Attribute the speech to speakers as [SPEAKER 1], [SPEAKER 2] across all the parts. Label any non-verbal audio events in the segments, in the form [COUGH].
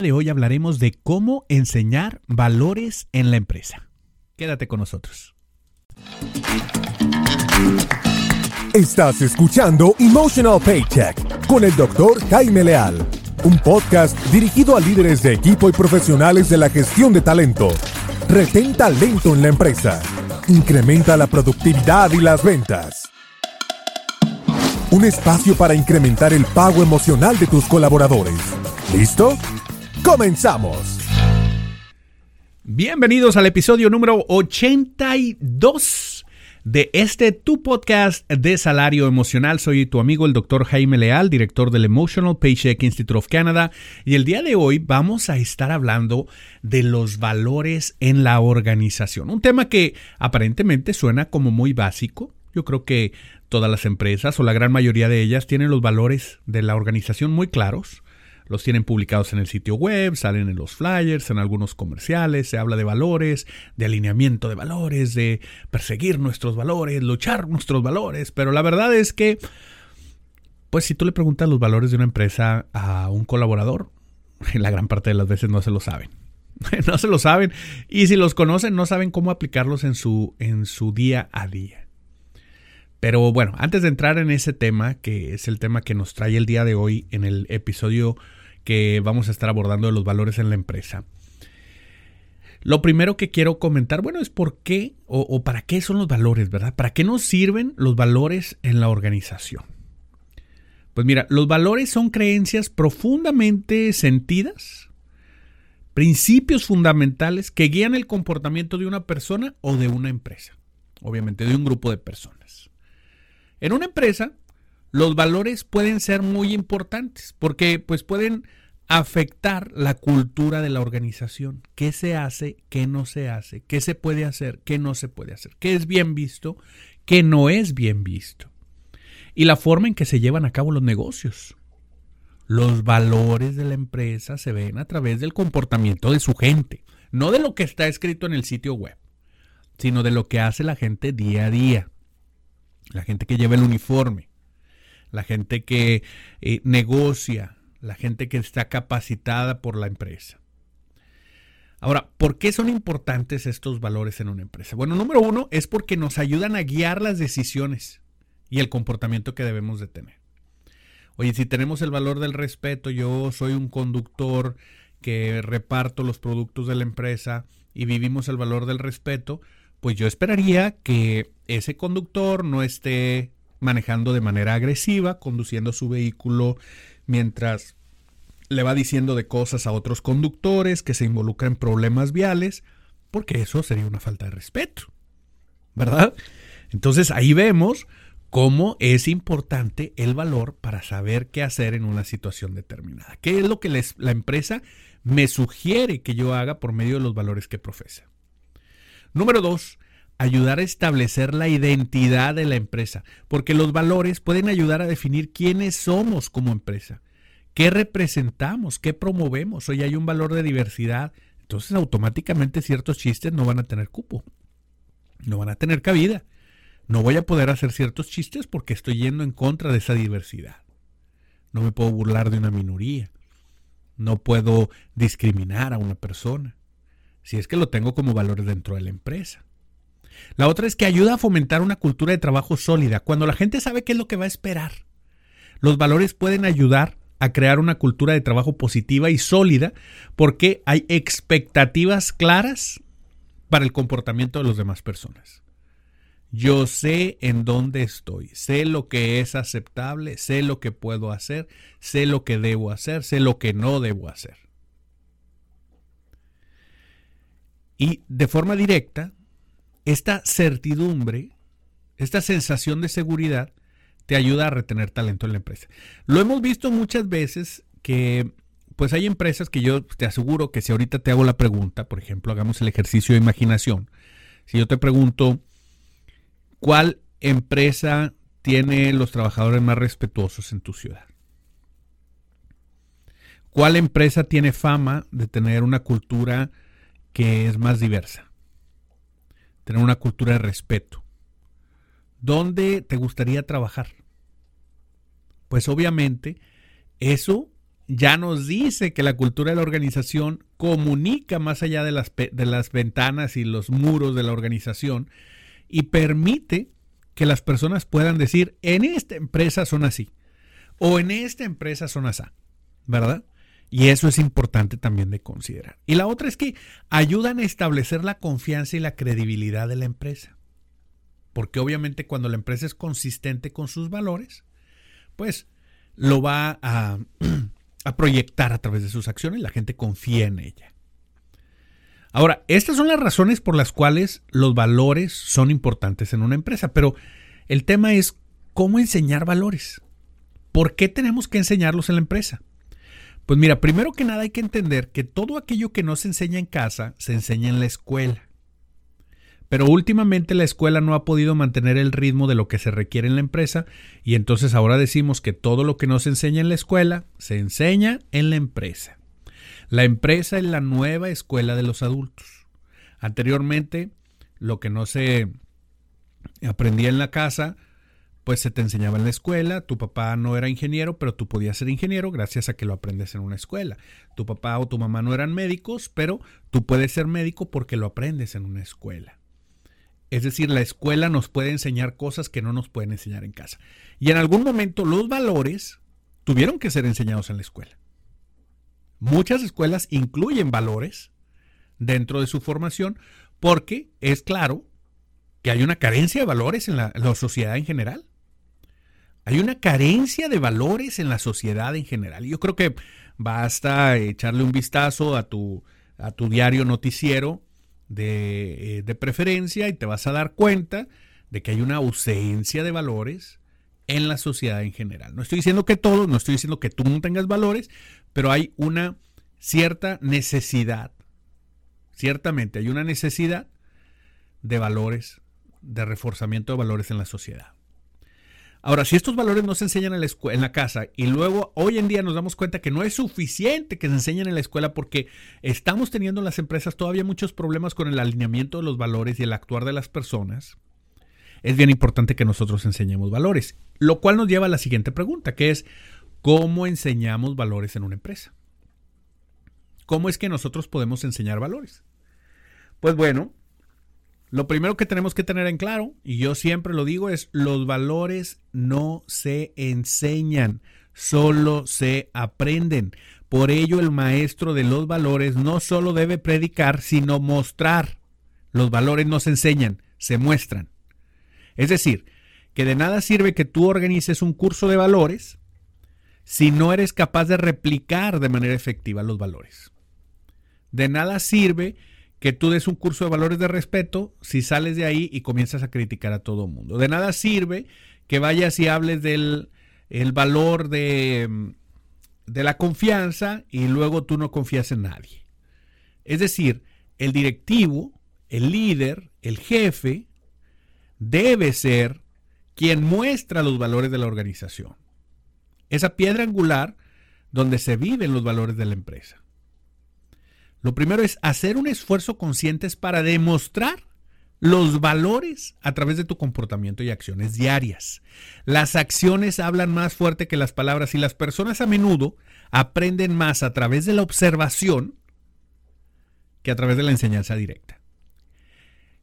[SPEAKER 1] de hoy hablaremos de cómo enseñar valores en la empresa. Quédate con nosotros.
[SPEAKER 2] Estás escuchando Emotional Paycheck con el doctor Jaime Leal, un podcast dirigido a líderes de equipo y profesionales de la gestión de talento. Retén talento en la empresa. Incrementa la productividad y las ventas. Un espacio para incrementar el pago emocional de tus colaboradores. ¿Listo? ¡Comenzamos!
[SPEAKER 1] Bienvenidos al episodio número 82 de este tu podcast de salario emocional. Soy tu amigo el doctor Jaime Leal, director del Emotional Paycheck Institute of Canada, y el día de hoy vamos a estar hablando de los valores en la organización. Un tema que aparentemente suena como muy básico. Yo creo que todas las empresas o la gran mayoría de ellas tienen los valores de la organización muy claros los tienen publicados en el sitio web, salen en los flyers, en algunos comerciales, se habla de valores, de alineamiento de valores, de perseguir nuestros valores, luchar nuestros valores, pero la verdad es que, pues si tú le preguntas los valores de una empresa a un colaborador, [LAUGHS] la gran parte de las veces no se lo saben. [LAUGHS] no se lo saben y si los conocen no saben cómo aplicarlos en su, en su día a día. Pero bueno, antes de entrar en ese tema, que es el tema que nos trae el día de hoy en el episodio que vamos a estar abordando de los valores en la empresa. Lo primero que quiero comentar, bueno, es por qué o, para qué son los valores, ¿verdad? ¿Para qué nos sirven los valores en la organización? Pues mira, los valores son creencias profundamente sentidas, principios fundamentales que guían el comportamiento de una persona o de una empresa, obviamente de un grupo de personas. En una empresa, los valores pueden ser muy importantes porque pues pueden afectar la cultura de la organización. ¿Qué se hace? ¿Qué no se hace? ¿Qué se puede hacer? ¿Qué no se puede hacer? ¿Qué es bien visto? ¿Qué no es bien visto? Y la forma en que se llevan a cabo los negocios. Los valores de la empresa se ven a través del comportamiento de su gente, no de lo que está escrito en el sitio web, sino de lo que hace la gente día a día. La gente que lleva el uniforme, la gente que eh, negocia, la gente que está capacitada por la empresa. Ahora, ¿por qué son importantes estos valores en una empresa? Bueno, número uno es porque nos ayudan a guiar las decisiones y el comportamiento que debemos de tener. Oye, si tenemos el valor del respeto, yo soy un conductor que reparto los productos de la empresa y vivimos el valor del respeto, pues yo esperaría que ese conductor no esté manejando de manera agresiva, conduciendo su vehículo mientras le va diciendo de cosas a otros conductores que se involucran en problemas viales, porque eso sería una falta de respeto, ¿verdad? Entonces ahí vemos cómo es importante el valor para saber qué hacer en una situación determinada. ¿Qué es lo que la empresa me sugiere que yo haga por medio de los valores que profesa? Número dos, ayudar a establecer la identidad de la empresa, porque los valores pueden ayudar a definir quiénes somos como empresa, qué representamos, qué promovemos. Hoy hay un valor de diversidad, entonces automáticamente ciertos chistes no van a tener cupo, no van a tener cabida. No voy a poder hacer ciertos chistes porque estoy yendo en contra de esa diversidad. No me puedo burlar de una minoría. No puedo discriminar a una persona. Si es que lo tengo como valores dentro de la empresa. La otra es que ayuda a fomentar una cultura de trabajo sólida, cuando la gente sabe qué es lo que va a esperar. Los valores pueden ayudar a crear una cultura de trabajo positiva y sólida porque hay expectativas claras para el comportamiento de las demás personas. Yo sé en dónde estoy, sé lo que es aceptable, sé lo que puedo hacer, sé lo que debo hacer, sé lo que no debo hacer. Y de forma directa, esta certidumbre, esta sensación de seguridad, te ayuda a retener talento en la empresa. Lo hemos visto muchas veces que pues hay empresas que yo te aseguro que si ahorita te hago la pregunta, por ejemplo, hagamos el ejercicio de imaginación. Si yo te pregunto, ¿cuál empresa tiene los trabajadores más respetuosos en tu ciudad? ¿Cuál empresa tiene fama de tener una cultura que es más diversa? Tener una cultura de respeto. ¿Dónde te gustaría trabajar? Pues obviamente eso ya nos dice que la cultura de la organización comunica más allá de las, de las ventanas y los muros de la organización y permite que las personas puedan decir, en esta empresa son así, o en esta empresa son así, ¿verdad? Y eso es importante también de considerar. Y la otra es que ayudan a establecer la confianza y la credibilidad de la empresa. Porque obviamente cuando la empresa es consistente con sus valores, pues lo va [CLEARS THROAT] a, proyectar a través de sus acciones, la gente confía en ella. Ahora, estas son las razones por las cuales los valores son importantes en una empresa, pero el tema es cómo enseñar valores. ¿Por qué tenemos que enseñarlos en la empresa? Pues mira, primero que nada hay que entender que todo aquello que no se enseña en casa se enseña en la escuela. Pero últimamente la escuela no ha podido mantener el ritmo de lo que se requiere en la empresa y entonces ahora decimos que todo lo que no se enseña en la escuela se enseña en la empresa. La empresa es la nueva escuela de los adultos. Anteriormente, lo que no se aprendía en la casa, pues se te enseñaba en la escuela. Tu papá no era ingeniero, pero tú podías ser ingeniero gracias a que lo aprendes en una escuela. Tu papá o tu mamá no eran médicos, pero tú puedes ser médico porque lo aprendes en una escuela. Es decir, la escuela nos puede enseñar cosas que no nos pueden enseñar en casa. Y en algún momento los valores tuvieron que ser enseñados en la escuela. Muchas escuelas incluyen valores dentro de su formación porque es claro que hay una carencia de valores en la, sociedad en general. Hay una carencia de valores en la sociedad en general. Yo creo que basta echarle un vistazo a tu, a tu diario noticiero de, eh, de preferencia y te vas a dar cuenta de que hay una ausencia de valores en la sociedad en general. No estoy diciendo que todos, no estoy diciendo que tú no tengas valores, pero hay una cierta necesidad, ciertamente hay una necesidad de valores, de reforzamiento de valores en la sociedad. Ahora, si estos valores no se enseñan en la, en la, casa y luego hoy en día nos damos cuenta que no es suficiente que se enseñen en la escuela porque estamos teniendo en las empresas todavía muchos problemas con el alineamiento de los valores y el actuar de las personas, es bien importante que nosotros enseñemos valores. Lo cual nos lleva a la siguiente pregunta, que es, ¿cómo enseñamos valores en una empresa? ¿Cómo es que nosotros podemos enseñar valores? Pues bueno, lo primero que tenemos que tener en claro, y yo siempre lo digo, es los valores no se enseñan, solo se aprenden. Por ello el maestro de los valores no solo debe predicar, sino mostrar. Los valores no se enseñan, se muestran. Es decir, que de nada sirve que tú organices un curso de valores si no eres capaz de replicar de manera efectiva los valores. De nada sirve que tú des un curso de valores de respeto si sales de ahí y comienzas a criticar a todo el mundo. De nada sirve que vayas y hables del el valor de, de la confianza y luego tú no confías en nadie. Es decir, el directivo, el líder, el jefe, debe ser quien muestra los valores de la organización. Esa piedra angular donde se viven los valores de la empresa. Lo primero es hacer un esfuerzo consciente para demostrar los valores a través de tu comportamiento y acciones diarias. Las acciones hablan más fuerte que las palabras y las personas a menudo aprenden más a través de la observación que a través de la enseñanza directa.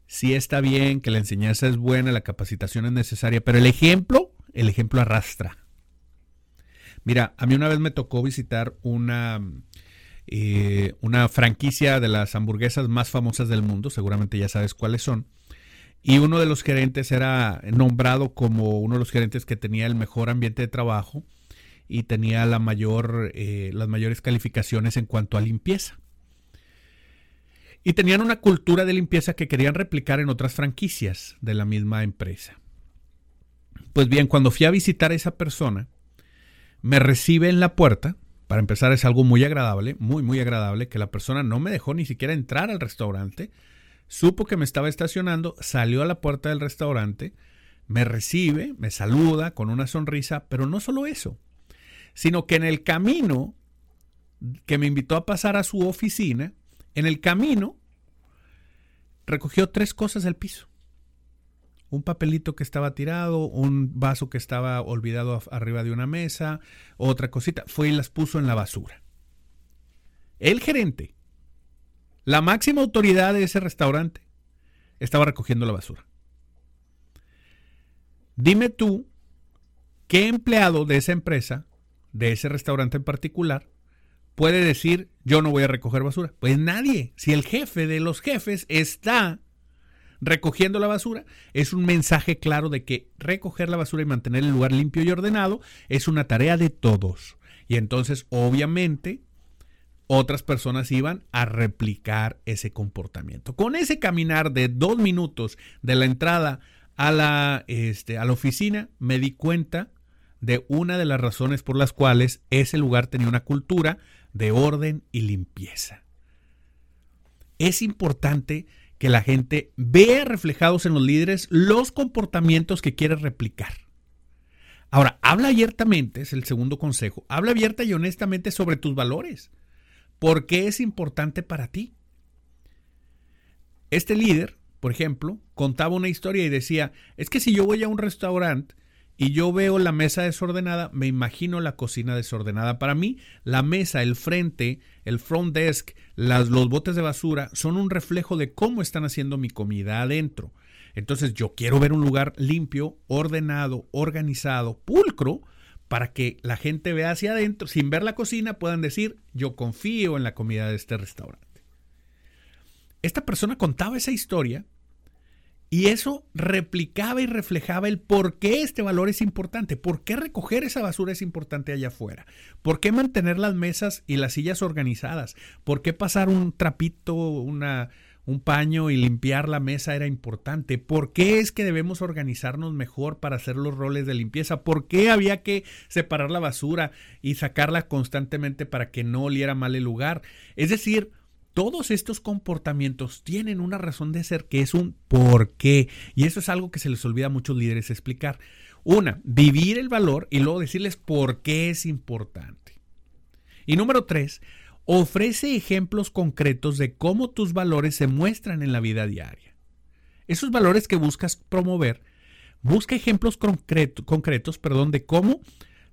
[SPEAKER 1] Sí está bien que la enseñanza es buena, la capacitación es necesaria, pero el ejemplo, el ejemplo arrastra. Mira, a mí una vez me tocó visitar una eh, una franquicia de las hamburguesas más famosas del mundo, seguramente ya sabes cuáles son. Y uno de los gerentes era nombrado como uno de los gerentes que tenía el mejor ambiente de trabajo y tenía la mayor, eh, las mayores calificaciones en cuanto a limpieza. Y tenían una cultura de limpieza que querían replicar en otras franquicias de la misma empresa. Pues bien, cuando fui a visitar a esa persona, me recibe en la puerta para empezar, es algo muy agradable, muy, muy agradable, que la persona no me dejó ni siquiera entrar al restaurante. Supo que me estaba estacionando, salió a la puerta del restaurante, me recibe, me saluda con una sonrisa, pero no solo eso, sino que en el camino que me invitó a pasar a su oficina, en el camino recogió tres cosas del piso. Un papelito que estaba tirado, un vaso que estaba olvidado arriba de una mesa, otra cosita, fue y las puso en la basura. El gerente, la máxima autoridad de ese restaurante, estaba recogiendo la basura. Dime tú, ¿qué empleado de esa empresa, de ese restaurante en particular, puede decir yo no voy a recoger basura? Pues nadie. Si el jefe de los jefes está recogiendo la basura, es un mensaje claro de que recoger la basura y mantener el lugar limpio y ordenado es una tarea de todos. Y entonces, obviamente, otras personas iban a replicar ese comportamiento. Con ese caminar de dos minutos de la entrada a la, este, a la oficina, me di cuenta de una de las razones por las cuales ese lugar tenía una cultura de orden y limpieza. Es importante que la gente vea reflejados en los líderes los comportamientos que quiere replicar. Ahora, habla abiertamente, es el segundo consejo, habla abierta y honestamente sobre tus valores. ¿Por qué es importante para ti? Este líder, por ejemplo, contaba una historia y decía, es que si yo voy a un restaurante y yo veo la mesa desordenada, me imagino la cocina desordenada. Para mí, la mesa, el frente, el front desk, los botes de basura son un reflejo de cómo están haciendo mi comida adentro. Entonces yo quiero ver un lugar limpio, ordenado, organizado, pulcro, para que la gente vea hacia adentro, sin ver la cocina, puedan decir, yo confío en la comida de este restaurante. Esta persona contaba esa historia y eso replicaba y reflejaba el por qué este valor es importante, por qué recoger esa basura es importante allá afuera, por qué mantener las mesas y las sillas organizadas, por qué pasar un trapito, una, un paño y limpiar la mesa era importante, por qué es que debemos organizarnos mejor para hacer los roles de limpieza, por qué había que separar la basura y sacarla constantemente para que no oliera mal el lugar. Es decir, todos estos comportamientos tienen una razón de ser que es un por qué. Y eso es algo que se les olvida a muchos líderes explicar. Una, vivir el valor y luego decirles por qué es importante. Y número tres, ofrece ejemplos concretos de cómo tus valores se muestran en la vida diaria. Esos valores que buscas promover, busca ejemplos concretos perdón, de cómo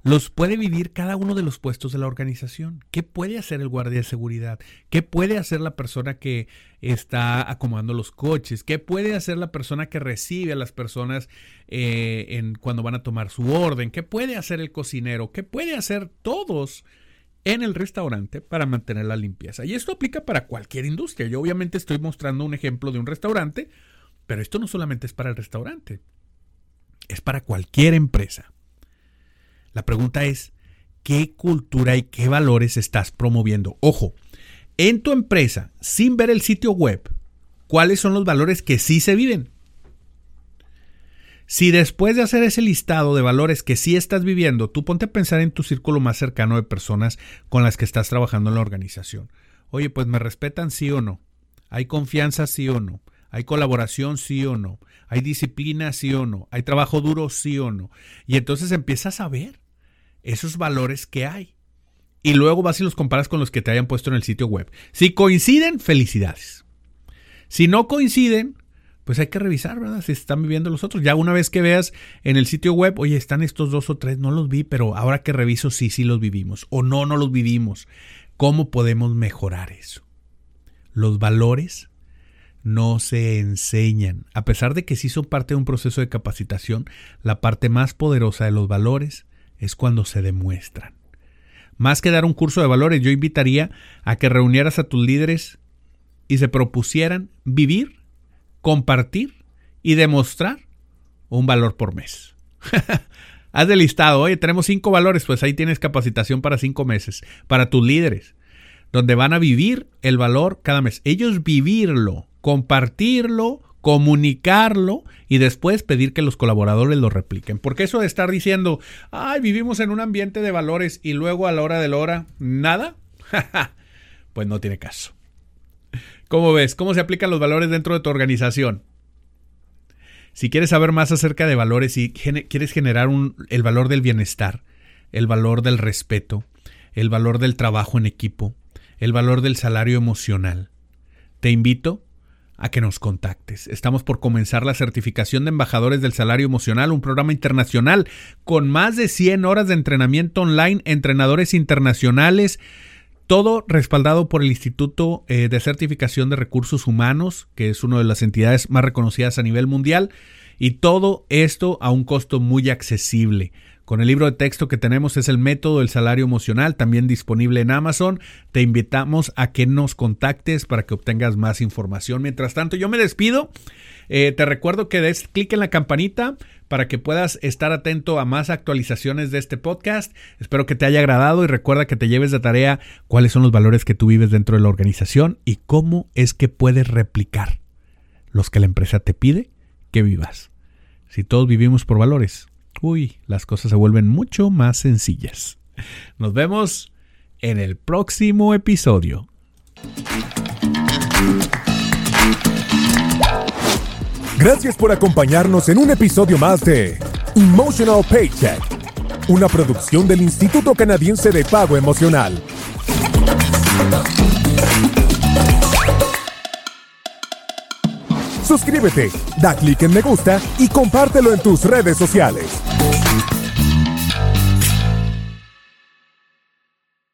[SPEAKER 1] los puede vivir cada uno de los puestos de la organización. ¿Qué puede hacer el guardia de seguridad? ¿Qué puede hacer la persona que está acomodando los coches? ¿Qué puede hacer la persona que recibe a las personas eh, en, cuando van a tomar su orden? ¿Qué puede hacer el cocinero? ¿Qué puede hacer todos? en el restaurante para mantener la limpieza. Y esto aplica para cualquier industria. Yo obviamente estoy mostrando un ejemplo de un restaurante, pero esto no solamente es para el restaurante, es para cualquier empresa. La pregunta es, ¿qué cultura y qué valores estás promoviendo? Ojo, en tu empresa, sin ver el sitio web, ¿cuáles son los valores que sí se viven? Si después de hacer ese listado de valores que sí estás viviendo, tú ponte a pensar en tu círculo más cercano de personas con las que estás trabajando en la organización. Oye, pues me respetan sí o no. Hay confianza sí o no. Hay colaboración sí o no. Hay disciplina sí o no. Hay trabajo duro sí o no. Y entonces empiezas a ver esos valores que hay. Y luego vas y los comparas con los que te hayan puesto en el sitio web. Si coinciden, felicidades. Si no coinciden, pues hay que revisar, ¿verdad? Si están viviendo los otros. Ya una vez que veas en el sitio web, oye, están estos dos o tres, no los vi, pero ahora que reviso, sí, sí los vivimos. O no, no los vivimos. ¿Cómo podemos mejorar eso? Los valores no se enseñan. A pesar de que sí son parte de un proceso de capacitación, la parte más poderosa de los valores es cuando se demuestran. Más que dar un curso de valores, yo invitaría a que reunieras a tus líderes y se propusieran vivir, compartir y demostrar un valor por mes. [LAUGHS] Haz de listado, oye, tenemos cinco valores, pues ahí tienes capacitación para cinco meses, para tus líderes, donde van a vivir el valor cada mes. Ellos vivirlo, compartirlo, comunicarlo y después pedir que los colaboradores lo repliquen. Porque eso de estar diciendo, ay, vivimos en un ambiente de valores y luego a la hora de la hora, nada, [LAUGHS] pues no tiene caso. ¿Cómo ves? ¿Cómo se aplican los valores dentro de tu organización? Si quieres saber más acerca de valores y quieres generar el valor del bienestar, el valor del respeto, el valor del trabajo en equipo, el valor del salario emocional, te invito a que nos contactes. Estamos por comenzar la certificación de embajadores del salario emocional, un programa internacional con más de 100 horas de entrenamiento online, entrenadores internacionales, todo respaldado por el Instituto eh, de Certificación de Recursos Humanos, que es una de las entidades más reconocidas a nivel mundial, y todo esto a un costo muy accesible. Con el libro de texto que tenemos es el método del salario emocional, también disponible en Amazon. Te invitamos a que nos contactes para que obtengas más información. Mientras tanto, yo me despido. Eh, te recuerdo que des clic en la campanita para que puedas estar atento a más actualizaciones de este podcast. Espero que te haya agradado y recuerda que te lleves de tarea cuáles son los valores que tú vives dentro de la organización y cómo es que puedes replicar los que la empresa te pide que vivas. Si todos vivimos por valores, uy, las cosas se vuelven mucho más sencillas. Nos vemos en el próximo episodio.
[SPEAKER 2] Gracias por acompañarnos en un episodio más de Emotional Paycheck, una producción del Instituto Canadiense de Pago Emocional. Suscríbete, da clic en me gusta y compártelo en tus redes sociales.